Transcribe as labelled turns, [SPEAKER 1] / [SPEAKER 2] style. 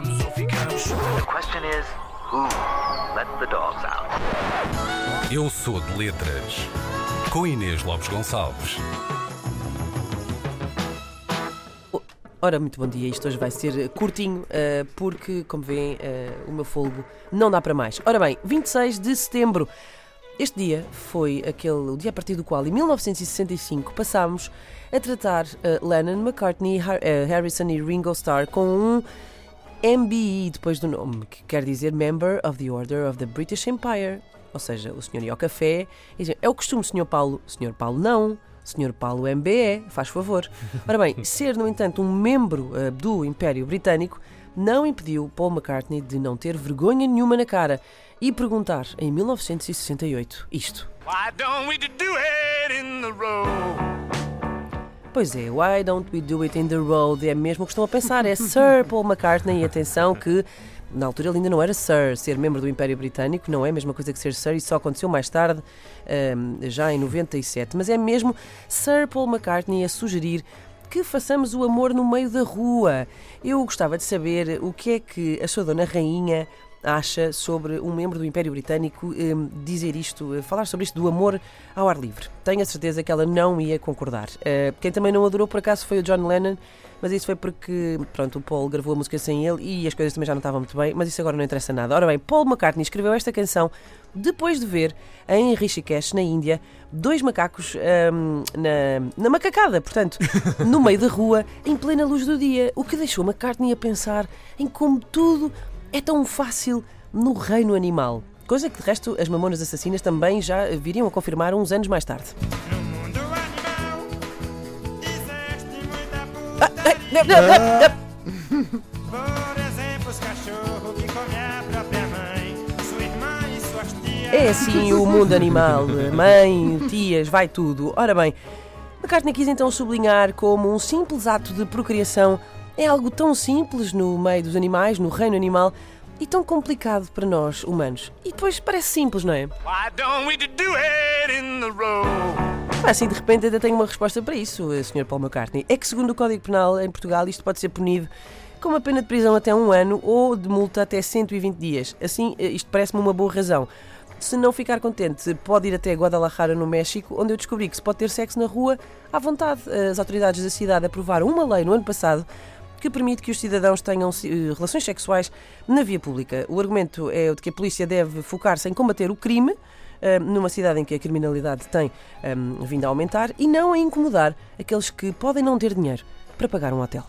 [SPEAKER 1] question is, who let the dogs out?
[SPEAKER 2] Eu sou de letras. Com Inês Lopes Gonçalves.
[SPEAKER 3] Ora, muito bom dia. Isto hoje vai ser curtinho, eh, porque, como veem, eh, o meu fôlego não dá para mais. Ora bem, 26 de setembro. Este dia foi aquele, o dia a partir do qual, em 1965, passámos a tratar eh, Lennon, McCartney, Har- Harrison e Ringo Starr com um MBE depois do nome, que quer dizer Member of the Order of the British Empire. Ou seja, o senhor ia ao café e dizia, é o costume, senhor Paulo. Senhor Paulo, não. Senhor Paulo MBE, faz favor. Ora bem, ser, no entanto, um membro eh, do Império Britânico não impediu Paul McCartney de não ter vergonha nenhuma na cara e perguntar, em 1968, isto.
[SPEAKER 4] Why don't we do it?
[SPEAKER 3] Pois é, Why Don't We Do It in the Road? É mesmo o que estão a pensar, é Sir Paul McCartney. E atenção que na altura ele ainda não era Sir, ser membro do Império Britânico não é a mesma coisa que ser Sir, isso só aconteceu mais tarde, ahm, já em 97. Mas é mesmo Sir Paul McCartney a sugerir que façamos o amor no meio da rua. Eu gostava de saber o que é que a sua dona rainha acha sobre um membro do Império Britânico eh, dizer isto, eh, falar sobre isto do amor ao ar livre. Tenho a certeza que ela não ia concordar. Eh, quem também não adorou por acaso foi o John Lennon, mas isso foi porque, pronto, o Paul gravou a música sem ele e as coisas também já não estavam muito bem, mas isso agora não interessa nada. Ora bem, Paul McCartney escreveu esta canção depois de ver em Rishikesh, na Índia, dois macacos ahm, na, na macacada, portanto, no meio da rua, em plena luz do dia, o que deixou McCartney a pensar em como tudo é tão fácil no reino animal. Coisa que, de resto, as mamonas assassinas também já viriam a confirmar uns anos mais tarde. Ah, ah,
[SPEAKER 4] Por exemplo, os cachorros que comem a própria mãe, sua irmã suas tias.
[SPEAKER 3] É assim o mundo animal. Mãe, tias, vai tudo. Ora bem, McCartney quis então sublinhar como um simples ato de procriação é algo tão simples no meio dos animais, no reino animal, e tão complicado para nós, humanos. E depois parece simples, não é?
[SPEAKER 4] Why don't we do it in the road?
[SPEAKER 3] Mas assim, de repente, ainda tenho uma resposta para isso, eh, Sr. Paul McCartney. É que, segundo o Código Penal em Portugal, isto pode ser punido com uma pena de prisão até um ano ou de multa até 120 dias. Assim, eh, isto parece-me uma boa razão. Se não ficar contente, pode ir até Guadalajara, no México, onde eu descobri que se pode ter sexo na rua à vontade. As autoridades da cidade aprovaram uma lei no ano passado que permite que os cidadãos tenham eh, relações sexuais na via pública. O argumento é o de que a polícia deve focar-se em combater o crime, eh, numa cidade em que a criminalidade tem eh, vindo a aumentar, e não em incomodar aqueles que podem não ter dinheiro para pagar um hotel.